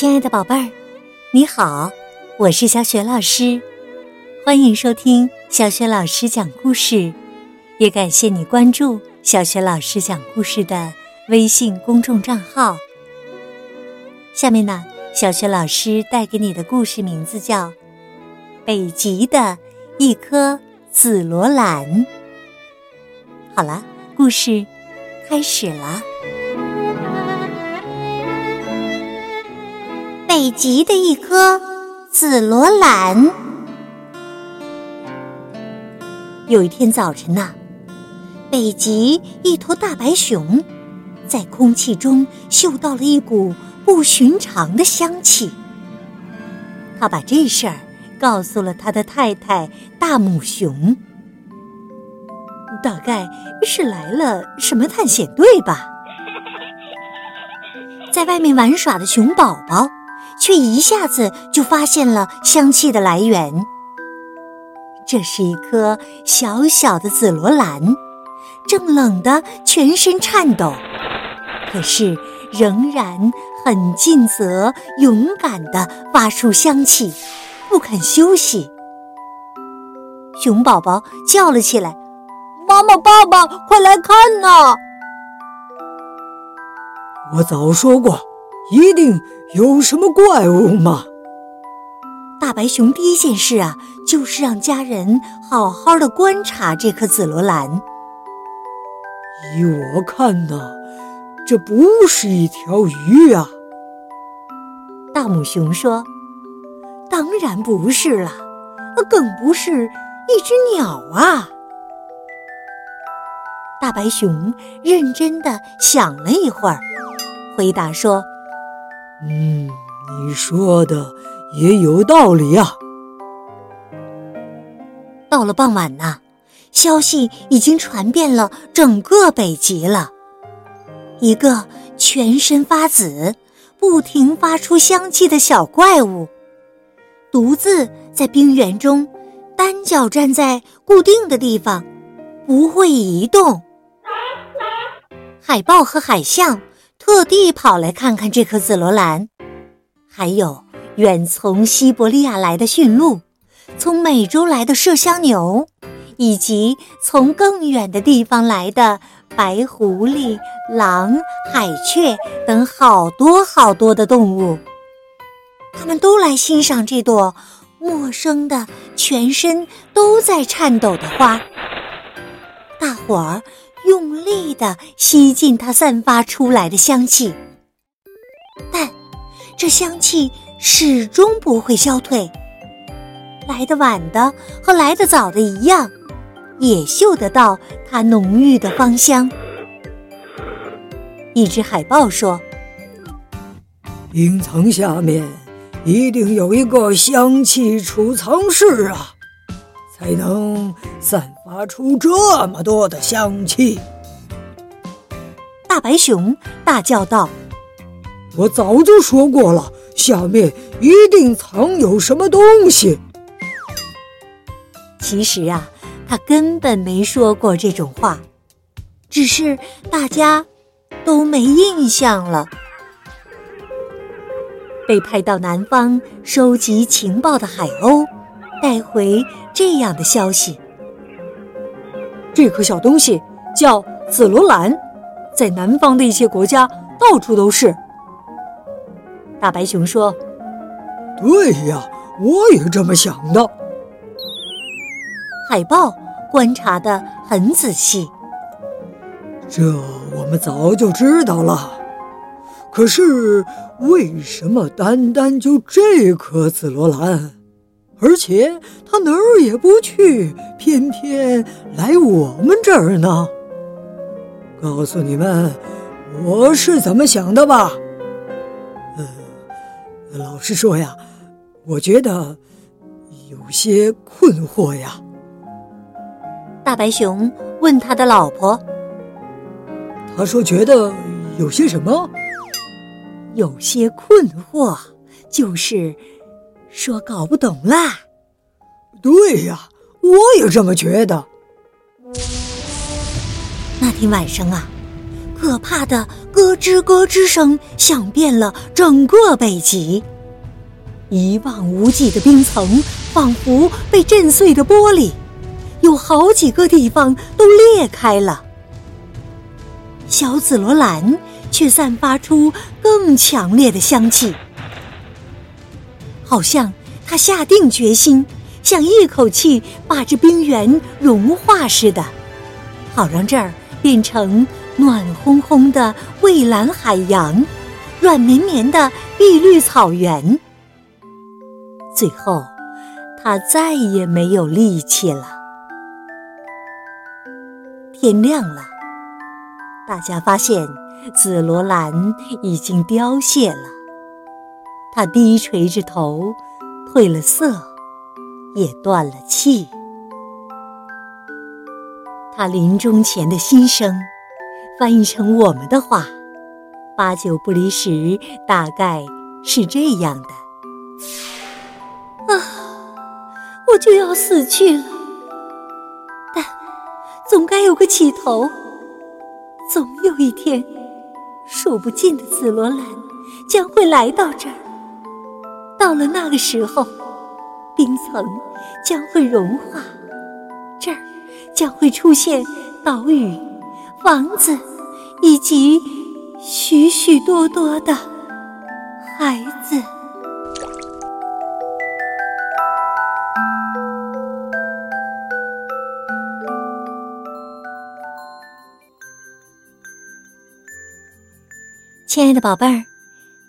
亲爱的宝贝儿，你好，我是小雪老师，欢迎收听小雪老师讲故事，也感谢你关注小雪老师讲故事的微信公众账号。下面呢，小雪老师带给你的故事名字叫《北极的一颗紫罗兰》。好了，故事开始了。北极的一颗紫罗兰。有一天早晨呐，北极一头大白熊在空气中嗅到了一股不寻常的香气。他把这事儿告诉了他的太太大母熊，大概是来了什么探险队吧。在外面玩耍的熊宝宝。却一下子就发现了香气的来源。这是一颗小小的紫罗兰，正冷得全身颤抖，可是仍然很尽责、勇敢地发出香气，不肯休息。熊宝宝叫了起来：“妈妈、爸爸，快来看呐！”我早说过。一定有什么怪物吗？大白熊第一件事啊，就是让家人好好的观察这颗紫罗兰。依我看呢，这不是一条鱼啊！大母熊说：“当然不是了，更不是一只鸟啊！”大白熊认真的想了一会儿，回答说。嗯，你说的也有道理呀。到了傍晚呢，消息已经传遍了整个北极了。一个全身发紫、不停发出香气的小怪物，独自在冰原中单脚站在固定的地方，不会移动。海豹和海象。特地跑来看看这颗紫罗兰，还有远从西伯利亚来的驯鹿，从美洲来的麝香牛，以及从更远的地方来的白狐狸、狼、海雀等好多好多的动物，他们都来欣赏这朵陌生的、全身都在颤抖的花。大伙儿。用力的吸进它散发出来的香气，但这香气始终不会消退。来得晚的和来得早的一样，也嗅得到它浓郁的芳香。一只海豹说：“冰层下面一定有一个香气储藏室啊！”才能散发出这么多的香气。大白熊大叫道：“我早就说过了，下面一定藏有什么东西。”其实啊，他根本没说过这种话，只是大家都没印象了。被派到南方收集情报的海鸥。带回这样的消息：这颗小东西叫紫罗兰，在南方的一些国家到处都是。大白熊说：“对呀，我也这么想的。”海豹观察的很仔细，这我们早就知道了。可是为什么单单就这颗紫罗兰？而且他哪儿也不去，偏偏来我们这儿呢。告诉你们，我是怎么想的吧？呃，老实说呀，我觉得有些困惑呀。大白熊问他的老婆：“他说觉得有些什么？有些困惑，就是。”说搞不懂啦。对呀，我也这么觉得。那天晚上啊，可怕的咯吱咯吱声响遍了整个北极。一望无际的冰层仿佛被震碎的玻璃，有好几个地方都裂开了。小紫罗兰却散发出更强烈的香气，好像他下定决心，想一口气把这冰原融化似的，好让这儿变成暖烘烘的蔚蓝海洋，软绵绵的碧绿草原。最后，他再也没有力气了。天亮了，大家发现紫罗兰已经凋谢了。他低垂着头，褪了色，也断了气。他临终前的心声，翻译成我们的话，八九不离十，大概是这样的。啊，我就要死去了，但总该有个起头。总有一天，数不尽的紫罗兰将会来到这儿。到了那个时候，冰层将会融化，这儿将会出现岛屿、房子，以及许许多多的孩子。亲爱的宝贝儿，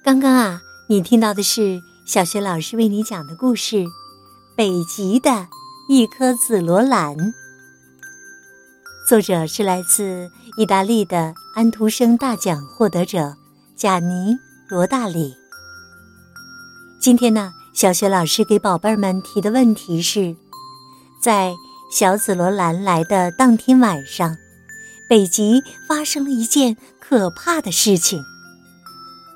刚刚啊，你听到的是小学老师为你讲的故事《北极的一颗紫罗兰》。作者是来自意大利的安徒生大奖获得者贾尼·罗大里。今天呢，小学老师给宝贝儿们提的问题是：在小紫罗兰来的当天晚上，北极发生了一件可怕的事情。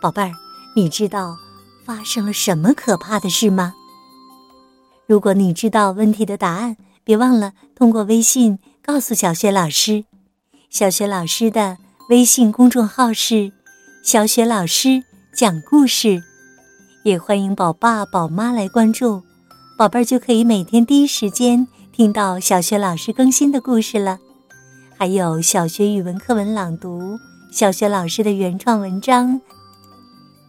宝贝儿，你知道发生了什么可怕的事吗？如果你知道问题的答案，别忘了通过微信告诉小雪老师。小雪老师的微信公众号是“小雪老师讲故事”，也欢迎宝爸宝妈来关注，宝贝儿就可以每天第一时间听到小雪老师更新的故事了。还有小学语文课文朗读，小学老师的原创文章。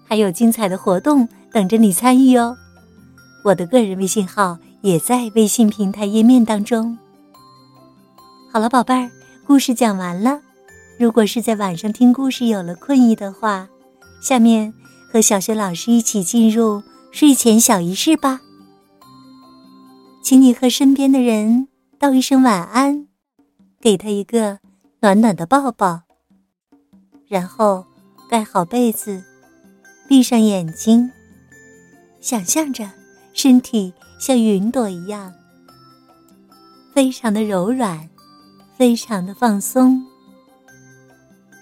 还有精彩的活动等着你参与哦！我的个人微信号也在微信平台页面当中。好了，宝贝儿，故事讲完了。如果是在晚上听故事有了困意的话，下面和小学老师一起进入睡前小仪式吧。请你和身边的人道一声晚安，给他一个暖暖的抱抱，然后盖好被子。闭上眼睛，想象着身体像云朵一样，非常的柔软，非常的放松。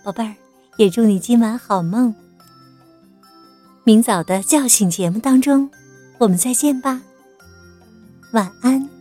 宝贝儿，也祝你今晚好梦。明早的叫醒节目当中，我们再见吧。晚安。